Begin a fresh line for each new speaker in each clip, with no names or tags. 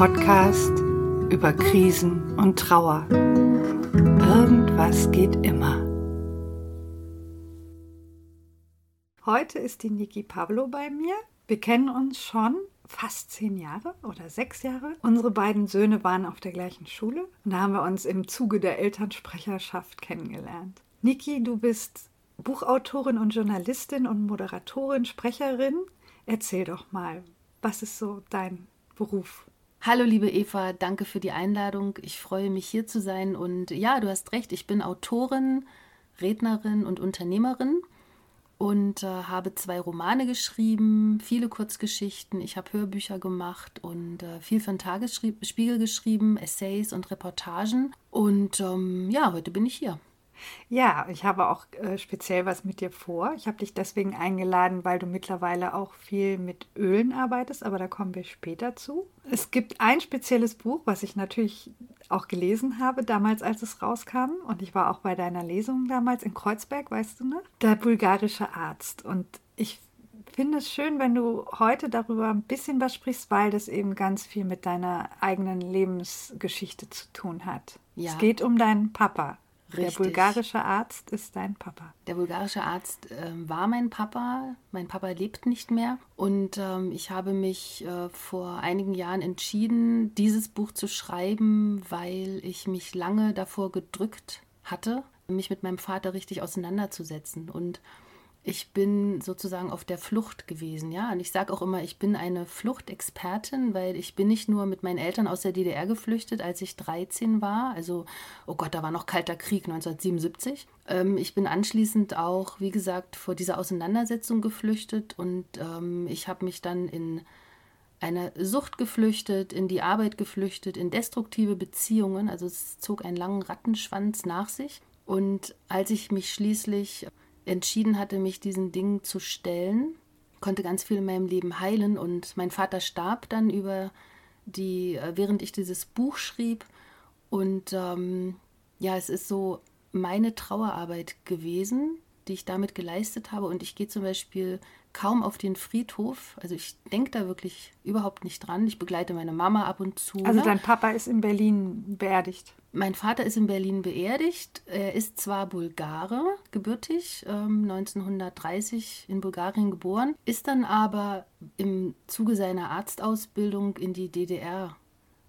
Podcast über Krisen und Trauer. Irgendwas geht immer. Heute ist die Niki Pablo bei mir. Wir kennen uns schon fast zehn Jahre oder sechs Jahre. Unsere beiden Söhne waren auf der gleichen Schule und da haben wir uns im Zuge der Elternsprecherschaft kennengelernt. Niki, du bist Buchautorin und Journalistin und Moderatorin, Sprecherin. Erzähl doch mal, was ist so dein Beruf?
Hallo liebe Eva, danke für die Einladung. Ich freue mich hier zu sein und ja, du hast recht, ich bin Autorin, Rednerin und Unternehmerin und äh, habe zwei Romane geschrieben, viele Kurzgeschichten, ich habe Hörbücher gemacht und äh, viel für den Tagesspiegel geschrieben, Essays und Reportagen und ähm, ja, heute bin ich hier.
Ja, ich habe auch äh, speziell was mit dir vor. Ich habe dich deswegen eingeladen, weil du mittlerweile auch viel mit Ölen arbeitest, aber da kommen wir später zu. Es gibt ein spezielles Buch, was ich natürlich auch gelesen habe, damals als es rauskam. Und ich war auch bei deiner Lesung damals in Kreuzberg, weißt du noch? Der bulgarische Arzt. Und ich finde es schön, wenn du heute darüber ein bisschen was sprichst, weil das eben ganz viel mit deiner eigenen Lebensgeschichte zu tun hat. Ja. Es geht um deinen Papa. Richtig. Der bulgarische Arzt ist dein Papa.
Der bulgarische Arzt äh, war mein Papa. Mein Papa lebt nicht mehr. Und ähm, ich habe mich äh, vor einigen Jahren entschieden, dieses Buch zu schreiben, weil ich mich lange davor gedrückt hatte, mich mit meinem Vater richtig auseinanderzusetzen. Und ich bin sozusagen auf der Flucht gewesen, ja. Und ich sage auch immer, ich bin eine Fluchtexpertin, weil ich bin nicht nur mit meinen Eltern aus der DDR geflüchtet, als ich 13 war. Also, oh Gott, da war noch kalter Krieg 1977. Ähm, ich bin anschließend auch, wie gesagt, vor dieser Auseinandersetzung geflüchtet und ähm, ich habe mich dann in eine Sucht geflüchtet, in die Arbeit geflüchtet, in destruktive Beziehungen. Also es zog einen langen Rattenschwanz nach sich. Und als ich mich schließlich entschieden hatte, mich diesen Dingen zu stellen, konnte ganz viel in meinem Leben heilen und mein Vater starb dann über die, äh, während ich dieses Buch schrieb. Und ähm, ja, es ist so meine Trauerarbeit gewesen, die ich damit geleistet habe. Und ich gehe zum Beispiel kaum auf den Friedhof. Also ich denke da wirklich überhaupt nicht dran. Ich begleite meine Mama ab und zu.
Also ne? dein Papa ist in Berlin beerdigt.
Mein Vater ist in Berlin beerdigt. Er ist zwar Bulgare, gebürtig, ähm, 1930 in Bulgarien geboren, ist dann aber im Zuge seiner Arztausbildung in die DDR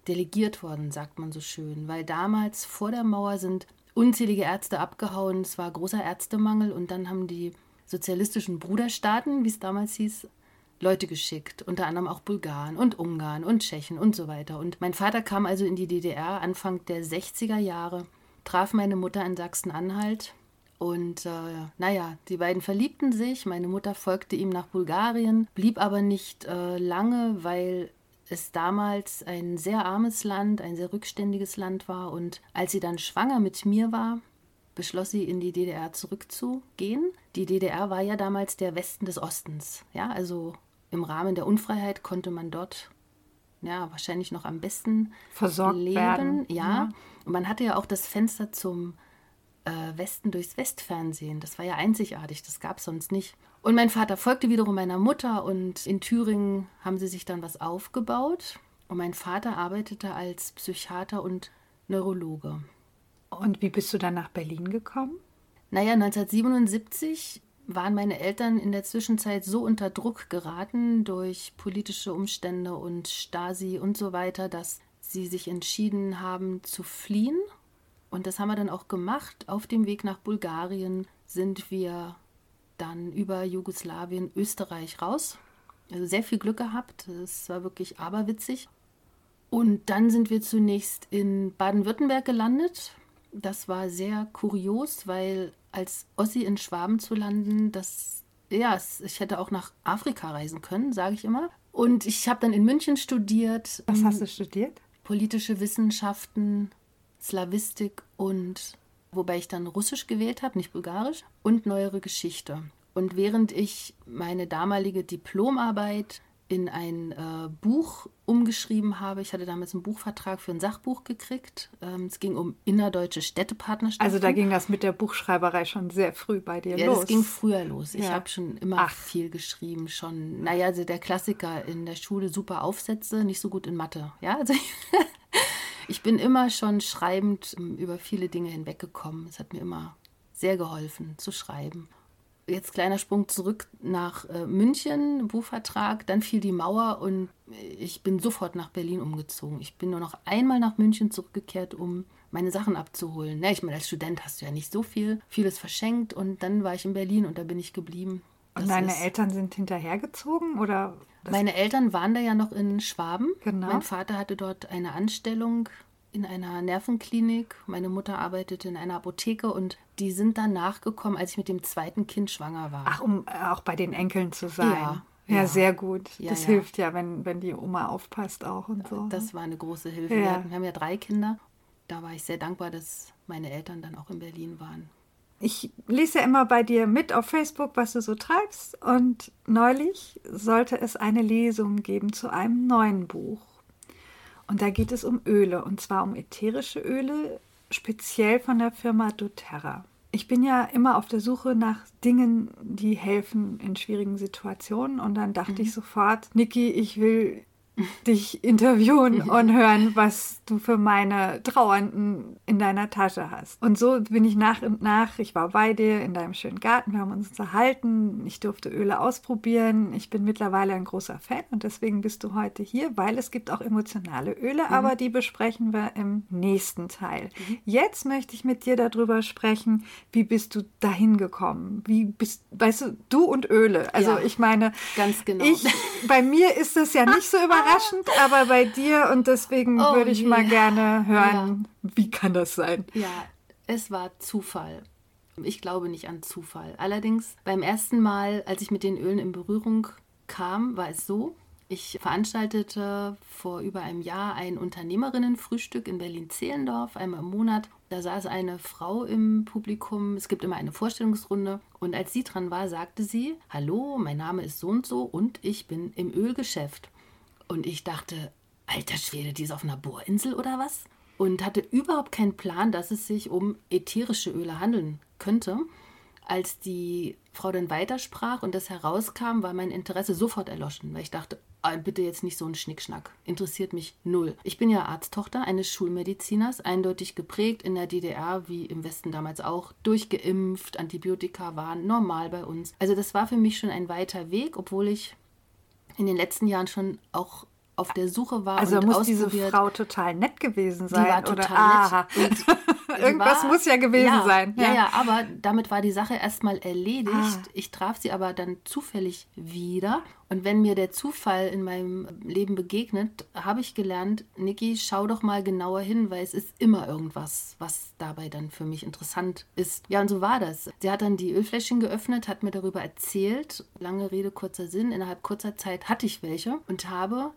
delegiert worden, sagt man so schön, weil damals vor der Mauer sind unzählige Ärzte abgehauen, es war großer Ärztemangel und dann haben die sozialistischen Bruderstaaten, wie es damals hieß, Leute geschickt, unter anderem auch Bulgaren und Ungarn und Tschechen und so weiter. Und mein Vater kam also in die DDR Anfang der 60er Jahre, traf meine Mutter in Sachsen-Anhalt und äh, naja, die beiden verliebten sich. Meine Mutter folgte ihm nach Bulgarien, blieb aber nicht äh, lange, weil es damals ein sehr armes Land, ein sehr rückständiges Land war. Und als sie dann schwanger mit mir war, beschloss sie, in die DDR zurückzugehen. Die DDR war ja damals der Westen des Ostens. Ja, also im Rahmen der Unfreiheit konnte man dort ja wahrscheinlich noch am besten
versorgt leben. Werden.
Ja. ja. Und man hatte ja auch das Fenster zum äh, Westen durchs Westfernsehen. Das war ja einzigartig, das gab es sonst nicht. Und mein Vater folgte wiederum meiner Mutter und in Thüringen haben sie sich dann was aufgebaut. Und mein Vater arbeitete als Psychiater und Neurologe.
Und wie bist du dann nach Berlin gekommen?
Naja, 1977 waren meine Eltern in der Zwischenzeit so unter Druck geraten durch politische Umstände und Stasi und so weiter, dass sie sich entschieden haben zu fliehen. Und das haben wir dann auch gemacht. Auf dem Weg nach Bulgarien sind wir dann über Jugoslawien, Österreich raus. Also sehr viel Glück gehabt. Es war wirklich aberwitzig. Und dann sind wir zunächst in Baden-Württemberg gelandet. Das war sehr kurios, weil als Ossi in Schwaben zu landen, das, ja, ich hätte auch nach Afrika reisen können, sage ich immer. Und ich habe dann in München studiert.
Was hast du studiert?
Politische Wissenschaften, Slawistik und wobei ich dann Russisch gewählt habe, nicht Bulgarisch, und neuere Geschichte. Und während ich meine damalige Diplomarbeit in ein äh, Buch umgeschrieben habe. Ich hatte damals einen Buchvertrag für ein Sachbuch gekriegt. Ähm, es ging um innerdeutsche Städtepartnerschaften.
Also da ging das mit der Buchschreiberei schon sehr früh bei dir
ja,
los.
Ja, das ging früher los. Ich
Ja.
habe schon immer
Ach.
viel geschrieben. Schon, naja, also der Klassiker in der Schule, super Aufsätze, nicht so gut in Mathe. Ja, also ich bin immer schon schreibend ähm, über viele Dinge hinweggekommen. Es hat mir immer sehr geholfen zu schreiben. Jetzt kleiner Sprung zurück nach äh, München, Buchvertrag, dann fiel die Mauer und ich bin sofort nach Berlin umgezogen. Ich bin nur noch einmal nach München zurückgekehrt, um meine Sachen abzuholen. Na, ich meine, als Student hast du ja nicht so viel, vieles verschenkt und dann war ich in Berlin und da bin ich geblieben.
Und
Das
deine
ist-
Eltern sind hinterhergezogen oder?
Meine Eltern waren da ja noch in Schwaben.
Genau.
Mein Vater hatte dort eine Anstellung in einer Nervenklinik. Meine Mutter arbeitete in einer Apotheke und die sind dann nachgekommen, als ich mit dem zweiten Kind schwanger war.
ach, um äh, auch bei den Enkeln zu sein.
Ja,
Ja,
ja.
sehr gut.
Ja,
das
ja.
hilft ja, wenn, wenn die Oma aufpasst auch und so.
Das war eine große Hilfe. Wir, hatten, wir haben ja drei Kinder. Da war ich sehr dankbar, dass meine Eltern dann auch in Berlin waren.
Ich lese ja immer bei dir mit auf Facebook, was du so treibst. Und neulich sollte es eine Lesung geben zu einem neuen Buch. Und da geht es um Öle, und zwar um ätherische Öle, speziell von der Firma doTERRA. Ich bin ja immer auf der Suche nach Dingen, die helfen in schwierigen Situationen. Und dann dachte ich sofort, Niki, ich will dich interviewen und hören, was du für meine Trauernden in deiner Tasche hast. Und so bin ich nach und nach, ich war bei dir in deinem schönen Garten, wir haben uns unterhalten, ich durfte Öle ausprobieren. Ich bin mittlerweile ein großer Fan und deswegen bist du heute hier, weil es gibt auch emotionale Öle, aber die besprechen wir im nächsten Teil. Jetzt möchte ich mit dir darüber sprechen, wie bist du dahin gekommen? Wie bist, weißt du, du und Öle. Also
Ja,
ich meine,
ganz genau.
ich, bei mir ist es ja nicht so überraschend, aber bei dir und deswegen
Oh
würde ich
je.
mal gerne hören, wie kann das sein?
Ja, es war Zufall. Ich glaube nicht an Zufall. Allerdings beim ersten Mal, als ich mit den Ölen in Berührung kam, war es so, ich veranstaltete vor über einem Jahr ein Unternehmerinnenfrühstück in Berlin-Zehlendorf, einmal im Monat. Da saß eine Frau im Publikum. Es gibt immer eine Vorstellungsrunde. Und als sie dran war, sagte sie: Hallo, mein Name ist so und so und ich bin im Ölgeschäft. Und ich dachte, alter Schwede, die ist auf einer Bohrinsel oder was? Und hatte überhaupt keinen Plan, dass es sich um ätherische Öle handeln könnte. Als die Frau dann weitersprach und das herauskam, war mein Interesse sofort erloschen, weil ich dachte, ah, bitte jetzt nicht so ein Schnickschnack. Interessiert mich null. Ich bin ja Arzttochter eines Schulmediziners, eindeutig geprägt in der DDR, wie im Westen damals auch, durchgeimpft, Antibiotika waren normal bei uns. Also das war für mich schon ein weiter Weg, obwohl ich in den letzten Jahren schon auch auf der Suche war
Also
und
muss diese. Frau total nett gewesen
Die
sein.
war
oder?
total
Aha.
nett. Die
Irgendwas muss ja gewesen
ja,
sein.
Ja. ja, aber damit war die Sache erstmal erledigt.
Ah.
Ich traf sie aber dann zufällig wieder. Und wenn mir der Zufall in meinem Leben begegnet, habe ich gelernt, Niki, schau doch mal genauer hin, weil es ist immer irgendwas, was dabei dann für mich interessant ist. Ja, und so war das. Sie hat dann die Ölfläschchen geöffnet, hat mir darüber erzählt. Lange Rede, kurzer Sinn. Innerhalb kurzer Zeit hatte ich welche und habe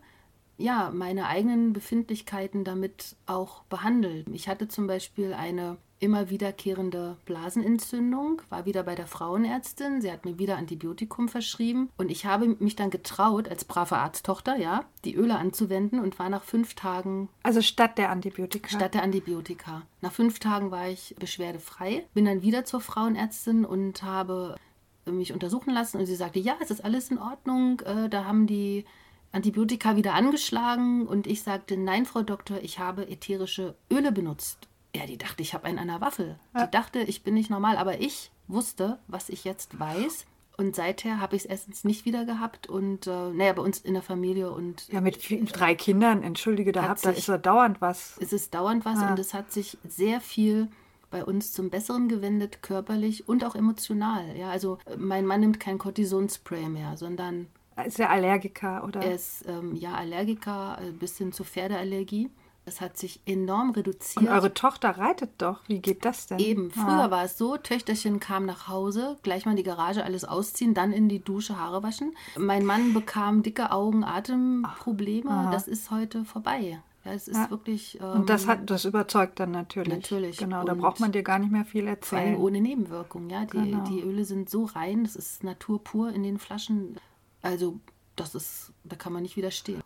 ja, meine eigenen Befindlichkeiten damit auch behandelt. Ich hatte zum Beispiel eine immer wiederkehrende Blasenentzündung, war wieder bei der Frauenärztin, sie hat mir wieder Antibiotikum verschrieben und ich habe mich dann getraut, als brave Arzttochter, ja, die Öle anzuwenden und war nach fünf Tagen
Also statt der Antibiotika.
statt der Antibiotika. Nach fünf Tagen war ich beschwerdefrei, bin dann wieder zur Frauenärztin und habe mich untersuchen lassen und sie sagte, ja, es ist alles in Ordnung, äh, da haben die Antibiotika wieder angeschlagen und ich sagte, nein, Frau Doktor, ich habe ätherische Öle benutzt. Ja, die dachte, ich habe einen an der Waffel. Die dachte, ich bin nicht normal, aber ich wusste, was ich jetzt weiß. Und seither habe ich es erstens nicht wieder gehabt und äh, naja, bei uns in der Familie und
Ja, mit vier, drei Kindern, entschuldige, da
Hat
habt, da
sich-
ist ja dauernd was.
es ist dauernd was
Ah.
und es hat sich sehr viel bei uns zum Besseren gewendet, körperlich und auch emotional. Ja, also äh, mein Mann nimmt kein Cortisonspray mehr, sondern
Ist er Allergiker oder?
er ist ähm, ja Allergiker äh, bis hin zur Pferdeallergie. Es hat sich enorm
Und
reduziert.
eure Tochter reitet doch. Wie geht das denn?
Eben, früher
Ah.
war es so, Töchterchen kam nach Hause, gleich mal in die Garage alles ausziehen, dann in die Dusche Haare waschen. Mein Mann bekam dicke Augen, Atemprobleme.
aha.
Das ist heute vorbei. Ja, es ist
Ja.
wirklich. Ähm,
Und das hat das überzeugt dann natürlich.
Natürlich.
Genau, da
Und
braucht man dir gar nicht mehr viel
Vor allem
erzählen.
ohne Nebenwirkung, ja. Die,
Genau.
die Öle sind so rein, das ist Natur pur in den Flaschen. Also das ist, da kann man nicht widerstehen.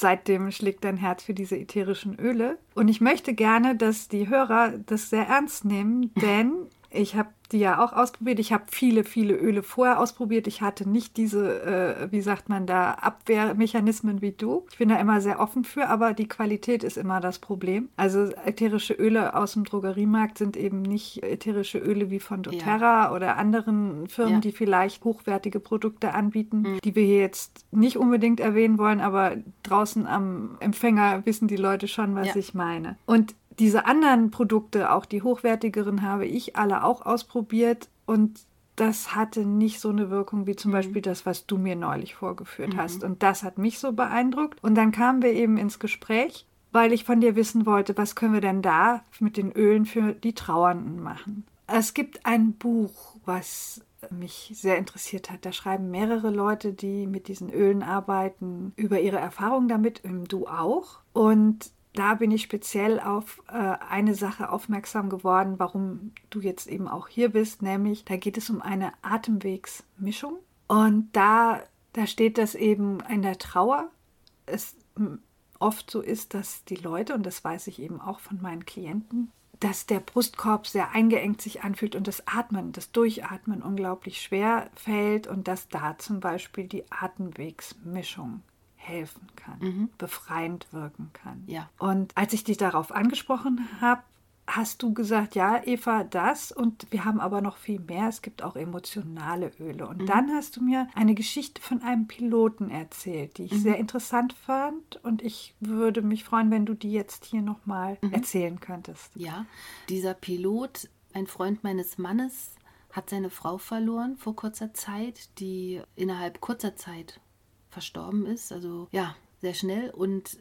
Seitdem schlägt dein Herz für diese ätherischen Öle. Und ich möchte gerne, dass die Hörer das sehr ernst nehmen, denn ich habe die ja auch ausprobiert. Ich habe viele, viele Öle vorher ausprobiert. Ich hatte nicht diese, äh, wie sagt man da, Abwehrmechanismen wie du. Ich bin da immer sehr offen für, aber die Qualität ist immer das Problem. Also ätherische Öle aus dem Drogeriemarkt sind eben nicht ätherische Öle wie von doTERRA ja. oder anderen Firmen, ja. die vielleicht hochwertige Produkte anbieten, mhm. die wir hier jetzt nicht unbedingt erwähnen wollen, aber draußen am Empfänger wissen die Leute schon, was ja. ich meine. Und diese anderen Produkte, auch die hochwertigeren, habe ich alle auch ausprobiert und das hatte nicht so eine Wirkung wie zum mhm. Beispiel das, was du mir neulich vorgeführt mhm. hast. Und das hat mich so beeindruckt. Und dann kamen wir eben ins Gespräch, weil ich von dir wissen wollte, was können wir denn da mit den Ölen für die Trauernden machen. Es gibt ein Buch, was mich sehr interessiert hat. Da schreiben mehrere Leute, die mit diesen Ölen arbeiten, über ihre Erfahrungen damit, du auch. Und da bin ich speziell auf äh, eine Sache aufmerksam geworden, warum du jetzt eben auch hier bist, nämlich da geht es um eine Atemwegsmischung. Und da, da steht das eben in der Trauer. Es oft so ist, dass die Leute, und das weiß ich eben auch von meinen Klienten, dass der Brustkorb sehr eingeengt sich anfühlt und das Atmen, das Durchatmen unglaublich schwer fällt und dass da zum Beispiel die Atemwegsmischung helfen kann, mhm. befreiend wirken kann.
Ja.
Und als ich dich darauf angesprochen habe, hast du gesagt, ja, Eva, das und wir haben aber noch viel mehr. Es gibt auch emotionale Öle. Und mhm. dann hast du mir eine Geschichte von einem Piloten erzählt, die ich mhm. sehr interessant fand. Und ich würde mich freuen, wenn du die jetzt hier nochmal mhm. erzählen könntest.
Ja, dieser Pilot, ein Freund meines Mannes, hat seine Frau verloren vor kurzer Zeit, die innerhalb kurzer Zeit verstorben ist. Also ja, sehr schnell. Und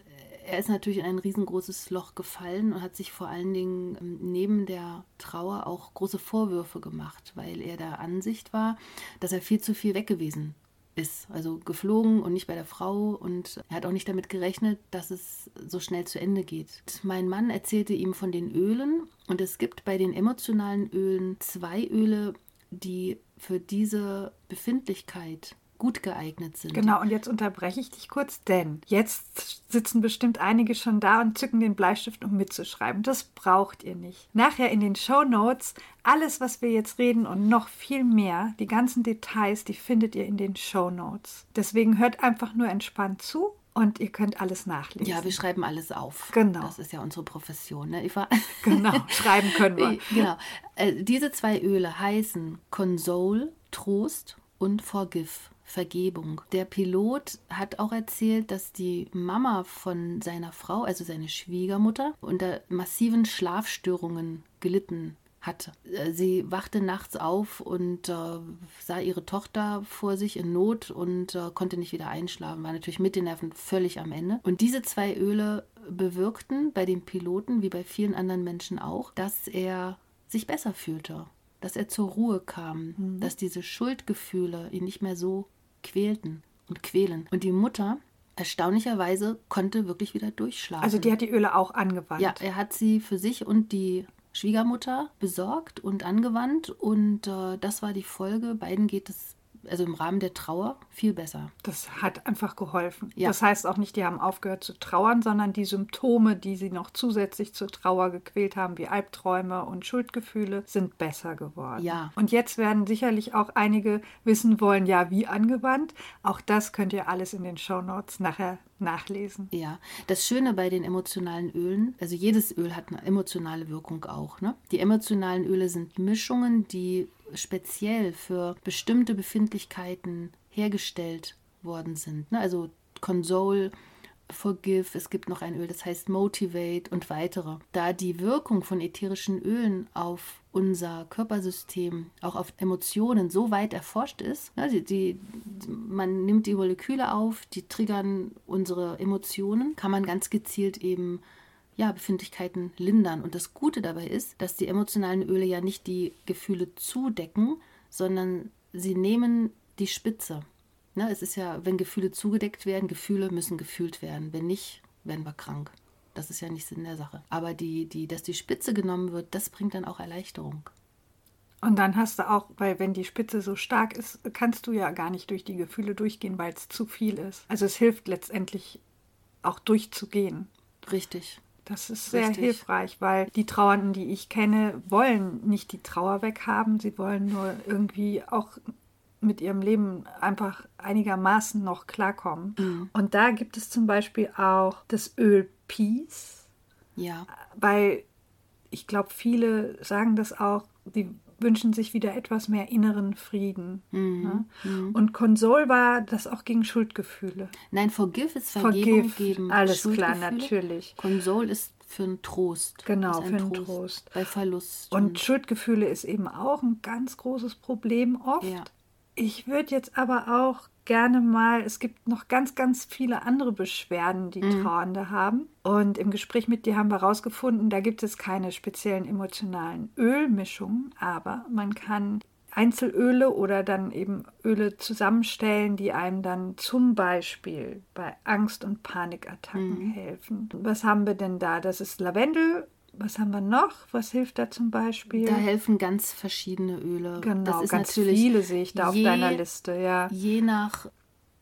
er ist natürlich in ein riesengroßes Loch gefallen und hat sich vor allen Dingen ähm, neben der Trauer auch große Vorwürfe gemacht, weil er der Ansicht war, dass er viel zu viel weg gewesen ist. Also geflogen und nicht bei der Frau. Und er hat auch nicht damit gerechnet, dass es so schnell zu Ende geht. Mein Mann erzählte ihm von den Ölen. Und es gibt bei den emotionalen Ölen zwei Öle, die für diese Befindlichkeit gut geeignet sind.
Genau, und jetzt unterbreche ich dich kurz, denn jetzt sitzen bestimmt einige schon da und zücken den Bleistift, um mitzuschreiben. Das braucht ihr nicht. Nachher in den Show Notes alles, was wir jetzt reden und noch viel mehr, die ganzen Details, die findet ihr in den Show Notes. Deswegen hört einfach nur entspannt zu und ihr könnt alles nachlesen.
Ja, wir schreiben alles auf.
Genau.
Das ist ja unsere Profession, ne, Eva?
Genau, schreiben können wir.
Genau. Äh, diese zwei Öle heißen Console, Trost und Forgive. Vergebung. Der Pilot hat auch erzählt, dass die Mama von seiner Frau, also seine Schwiegermutter, unter massiven Schlafstörungen gelitten hatte. Äh, sie wachte nachts auf und äh, sah ihre Tochter vor sich in Not und äh, konnte nicht wieder einschlafen, war natürlich mit den Nerven völlig am Ende. Und diese zwei Öle bewirkten bei dem Piloten, wie bei vielen anderen Menschen auch, dass er sich besser fühlte, dass er zur Ruhe kam, mhm. dass diese Schuldgefühle ihn nicht mehr so quälten und quälen. Und die Mutter, erstaunlicherweise, konnte wirklich wieder durchschlafen.
Also die hat die Öle auch angewandt.
Ja, er hat sie für sich und die Schwiegermutter besorgt und angewandt und äh, das war die Folge. Beiden geht es also im Rahmen der Trauer viel besser.
Das hat einfach geholfen. Ja. Das heißt auch nicht, die haben aufgehört zu trauern, sondern die Symptome, die sie noch zusätzlich zur Trauer gequält haben, wie Albträume und Schuldgefühle, sind besser geworden.
Ja.
Und jetzt werden sicherlich auch einige wissen wollen, ja, wie angewandt. Auch das könnt ihr alles in den Show Notes nachher nachlesen.
Ja, das Schöne bei den emotionalen Ölen, also jedes Öl hat eine emotionale Wirkung auch. Ne? Die emotionalen Öle sind Mischungen, die speziell für bestimmte Befindlichkeiten hergestellt worden sind. Ne? Also Console, Forgive, es gibt noch ein Öl, das heißt Motivate und weitere. Da die Wirkung von ätherischen Ölen auf unser Körpersystem, auch auf Emotionen so weit erforscht ist, ne, die, die, man nimmt die Moleküle auf, die triggern unsere Emotionen, kann man ganz gezielt eben ja, Befindlichkeiten lindern. Und das Gute dabei ist, dass die emotionalen Öle ja nicht die Gefühle zudecken, sondern sie nehmen die Spitze. Ne, es ist ja, wenn Gefühle zugedeckt werden, Gefühle müssen gefühlt werden. Wenn nicht, werden wir krank. Das ist ja nicht Sinn der Sache. Aber die, die, dass die Spitze genommen wird, das bringt dann auch Erleichterung.
Und dann hast du auch, weil wenn die Spitze so stark ist, kannst du ja gar nicht durch die Gefühle durchgehen, weil es zu viel ist. Also es hilft letztendlich auch durchzugehen.
Richtig.
Das ist sehr Richtig. hilfreich, weil die Trauernden, die ich kenne, wollen nicht die Trauer weghaben. Sie wollen nur irgendwie auch mit ihrem Leben einfach einigermaßen noch klarkommen. Mhm. Und da gibt es zum Beispiel auch das Öl Peace.
Ja.
Weil ich glaube, viele sagen das auch, die wünschen sich wieder etwas mehr inneren Frieden. Mhm. Ne? Mhm. Und Konsol war das auch gegen Schuldgefühle.
Nein, Forgive ist Vergebung
Forgive, geben. Alles klar, natürlich.
Konsol ist für einen Trost.
Genau, ein für einen Trost, Trost.
Bei Verlust.
Und, Schuldgefühle ist eben auch ein ganz großes Problem oft. Ja. Ich würde jetzt aber auch gerne mal, es gibt noch ganz, ganz viele andere Beschwerden, die mhm. Trauernde haben. Und im Gespräch mit dir haben wir herausgefunden, da gibt es keine speziellen emotionalen Ölmischungen, aber man kann Einzelöle oder dann eben Öle zusammenstellen, die einem dann zum Beispiel bei Angst- und Panikattacken mhm. helfen. Was haben wir denn da? Das ist Lavendel, was haben wir noch? Was hilft da zum Beispiel?
Da helfen ganz verschiedene Öle.
Genau, ganz viele sehe ich da je, auf deiner Liste, ja.
Je nach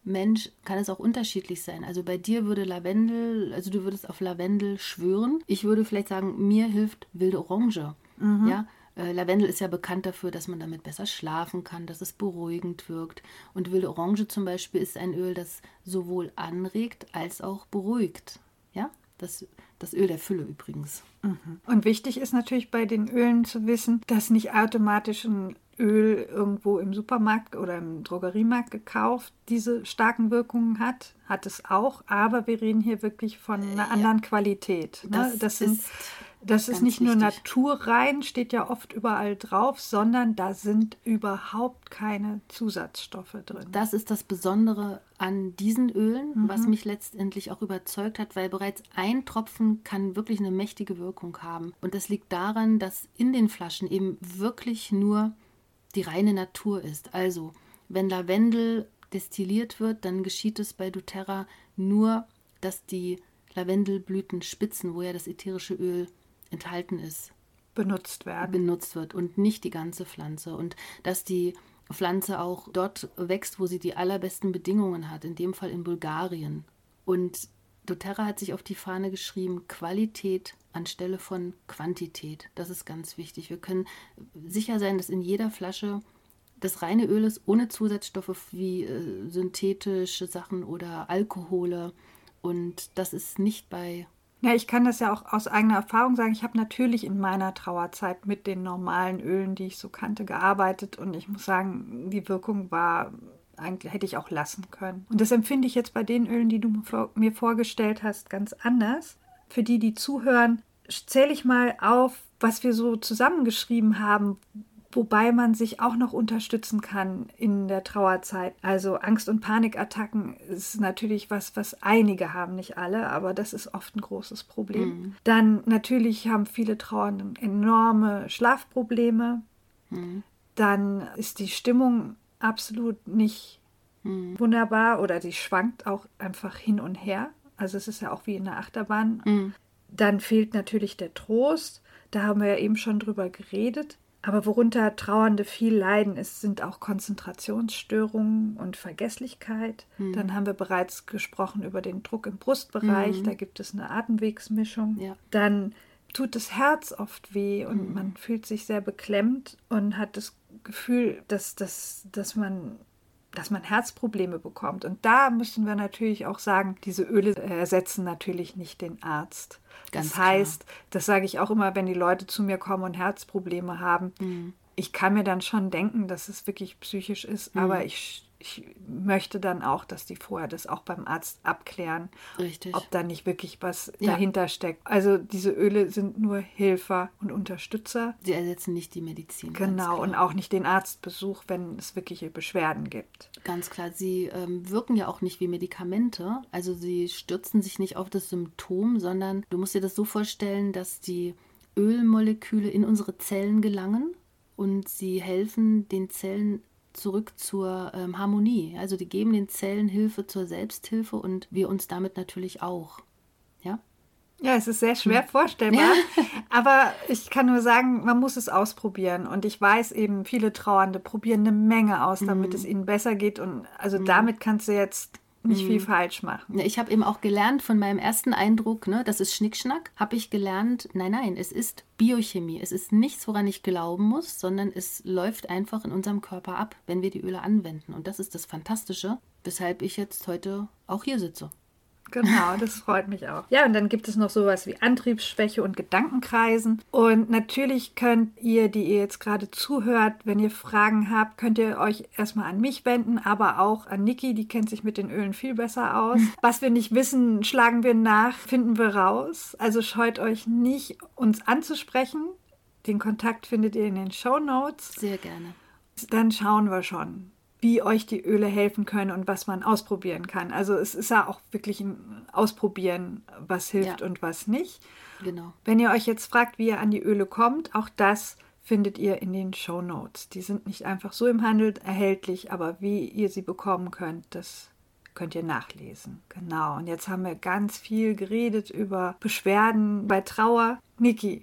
Mensch kann es auch unterschiedlich sein. Also bei dir würde Lavendel, also du würdest auf Lavendel schwören. Ich würde vielleicht sagen, mir hilft wilde Orange. Mhm. Ja, äh, Lavendel ist ja bekannt dafür, dass man damit besser schlafen kann, dass es beruhigend wirkt. Und wilde Orange zum Beispiel ist ein Öl, das sowohl anregt als auch beruhigt. Ja, das das Öl der Fülle übrigens.
Mhm. Und wichtig ist natürlich bei den Ölen zu wissen, dass nicht automatisch ein Öl irgendwo im Supermarkt oder im Drogeriemarkt gekauft diese starken Wirkungen hat. Hat es auch, aber wir reden hier wirklich von einer anderen Qualität. Ne?
Das, das sind
das ist nicht nur naturrein, steht ja oft überall drauf, sondern da sind überhaupt keine Zusatzstoffe drin.
Das ist das Besondere an diesen Ölen, mhm. was mich letztendlich auch überzeugt hat, weil bereits ein Tropfen kann wirklich eine mächtige Wirkung haben. Und das liegt daran, dass in den Flaschen eben wirklich nur die reine Natur ist. Also, wenn Lavendel destilliert wird, dann geschieht es bei doTERRA nur, dass die Lavendelblütenspitzen, wo ja das ätherische Öl enthalten ist,
benutzt werden.
Benutzt wird und nicht die ganze Pflanze. Und dass die Pflanze auch dort wächst, wo sie die allerbesten Bedingungen hat, in dem Fall in Bulgarien. Und doTERRA hat sich auf die Fahne geschrieben, Qualität anstelle von Quantität. Das ist ganz wichtig. Wir können sicher sein, dass in jeder Flasche das reine Öl ist, ohne Zusatzstoffe wie äh, synthetische Sachen oder Alkohole. Und das ist nicht bei
ja, ich kann das ja auch aus eigener Erfahrung sagen. Ich habe natürlich in meiner Trauerzeit mit den normalen Ölen, die ich so kannte, gearbeitet und ich muss sagen, die Wirkung war eigentlich hätte ich auch lassen können. Und das empfinde ich jetzt bei den Ölen, die du mir vorgestellt hast, ganz anders. Für die, die zuhören, zähle ich mal auf, was wir so zusammengeschrieben haben, wobei man sich auch noch unterstützen kann in der Trauerzeit. Also Angst- und Panikattacken ist natürlich was, was einige haben, nicht alle, aber das ist oft ein großes Problem. Mhm. Dann natürlich haben viele Trauernden enorme Schlafprobleme. Mhm. Dann ist die Stimmung absolut nicht mhm. wunderbar oder die schwankt auch einfach hin und her. Also es ist ja auch wie in der Achterbahn. Mhm. Dann fehlt natürlich der Trost. Da haben wir ja eben schon drüber geredet. Aber worunter Trauernde viel leiden, ist, sind auch Konzentrationsstörungen und Vergesslichkeit. Mhm. Dann haben wir bereits gesprochen über den Druck im Brustbereich. Mhm. Da gibt es eine Atemwegsmischung. Ja. Dann tut das Herz oft weh und mhm. man fühlt sich sehr beklemmt und hat das Gefühl, dass, dass, dass man dass man Herzprobleme bekommt. Und da müssen wir natürlich auch sagen, diese Öle ersetzen natürlich nicht den Arzt. Ganz das heißt, klar. das sage ich auch immer, wenn die Leute zu mir kommen und Herzprobleme haben. Mhm. Ich kann mir dann schon denken, dass es wirklich psychisch ist, mhm. aber ich ich möchte dann auch, dass die vorher das auch beim Arzt abklären,
Richtig.
ob da nicht wirklich was ja. dahinter steckt. Also diese Öle sind nur Helfer und Unterstützer.
Sie ersetzen nicht die Medizin.
Genau, und auch nicht den Arztbesuch, wenn es wirkliche Beschwerden gibt.
Ganz klar, sie ähm, wirken ja auch nicht wie Medikamente. Also sie stürzen sich nicht auf das Symptom, sondern du musst dir das so vorstellen, dass die Ölmoleküle in unsere Zellen gelangen und sie helfen den Zellen zurück zur ähm, Harmonie. Also die geben den Zellen Hilfe zur Selbsthilfe und wir uns damit natürlich auch. Ja?
Ja, es ist sehr schwer vorstellbar. Ja. Aber ich kann nur sagen, man muss es ausprobieren. Und ich weiß eben, viele Trauernde probieren eine Menge aus, damit mhm. es ihnen besser geht. Und also mhm. damit kannst du jetzt nicht mhm. viel falsch machen.
Ich habe eben auch gelernt von meinem ersten Eindruck, ne, das ist Schnickschnack, habe ich gelernt, nein, nein, es ist Biochemie. Es ist nichts, woran ich glauben muss, sondern es läuft einfach in unserem Körper ab, wenn wir die Öle anwenden. Und das ist das Fantastische, weshalb ich jetzt heute auch hier sitze.
Genau, das freut mich auch. Ja, und dann gibt es noch sowas wie Antriebsschwäche und Gedankenkreisen. Und natürlich könnt ihr, die ihr jetzt gerade zuhört, wenn ihr Fragen habt, könnt ihr euch erstmal an mich wenden, aber auch an Niki, die kennt sich mit den Ölen viel besser aus. Was wir nicht wissen, schlagen wir nach, finden wir raus. Also scheut euch nicht, uns anzusprechen. Den Kontakt findet ihr in den Show Notes.
Sehr gerne.
Dann schauen wir schon wie euch die Öle helfen können und was man ausprobieren kann. Also es ist ja auch wirklich ein Ausprobieren, was hilft ja. und was nicht.
Genau.
Wenn ihr euch jetzt fragt, wie ihr an die Öle kommt, auch das findet ihr in den Show Notes. Die sind nicht einfach so im Handel erhältlich, aber wie ihr sie bekommen könnt, das könnt ihr nachlesen. Genau. Und jetzt haben wir ganz viel geredet über Beschwerden bei Trauer. Niki,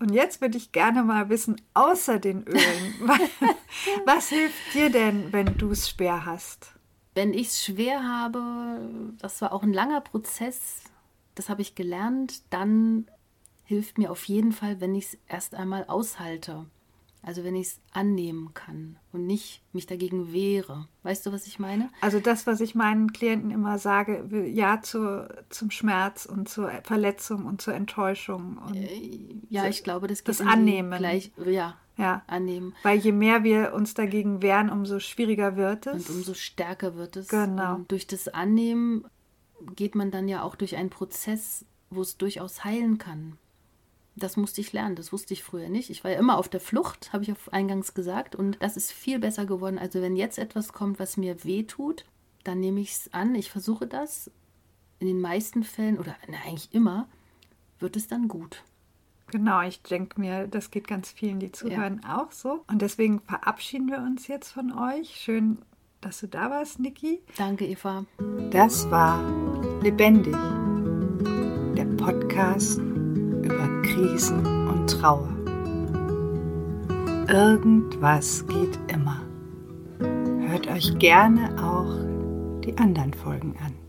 und jetzt würde ich gerne mal wissen, außer den Ölen, was hilft dir denn, wenn du es schwer hast?
Wenn ich es schwer habe, das war auch ein langer Prozess, das habe ich gelernt, dann hilft mir auf jeden Fall, wenn ich es erst einmal aushalte. Also wenn ich es annehmen kann und nicht mich dagegen wehre. Weißt du, was ich meine?
Also das, was ich meinen Klienten immer sage, ja zu, zum Schmerz und zur Verletzung und zur Enttäuschung. Und
äh, ja, ich glaube, das
geht das Annehmen.
Gleich, ja,
ja,
annehmen.
Weil je mehr wir uns dagegen wehren, umso schwieriger wird es.
Und umso stärker wird es.
Genau.
Und durch das Annehmen geht man dann ja auch durch einen Prozess, wo es durchaus heilen kann. Das musste ich lernen, das wusste ich früher nicht. Ich war ja immer auf der Flucht, habe ich auf eingangs gesagt. Und das ist viel besser geworden. Also wenn jetzt etwas kommt, was mir weh tut, dann nehme ich es an, ich versuche das. In den meisten Fällen, oder na, eigentlich immer, wird es dann gut.
Genau, ich denke mir, das geht ganz vielen, die zuhören, ja. auch so. Und deswegen verabschieden wir uns jetzt von euch. Schön, dass du da warst, Niki.
Danke, Eva.
Das war Lebendig, der Podcast Krisen und Trauer. Irgendwas geht immer. Hört euch gerne auch die anderen Folgen an.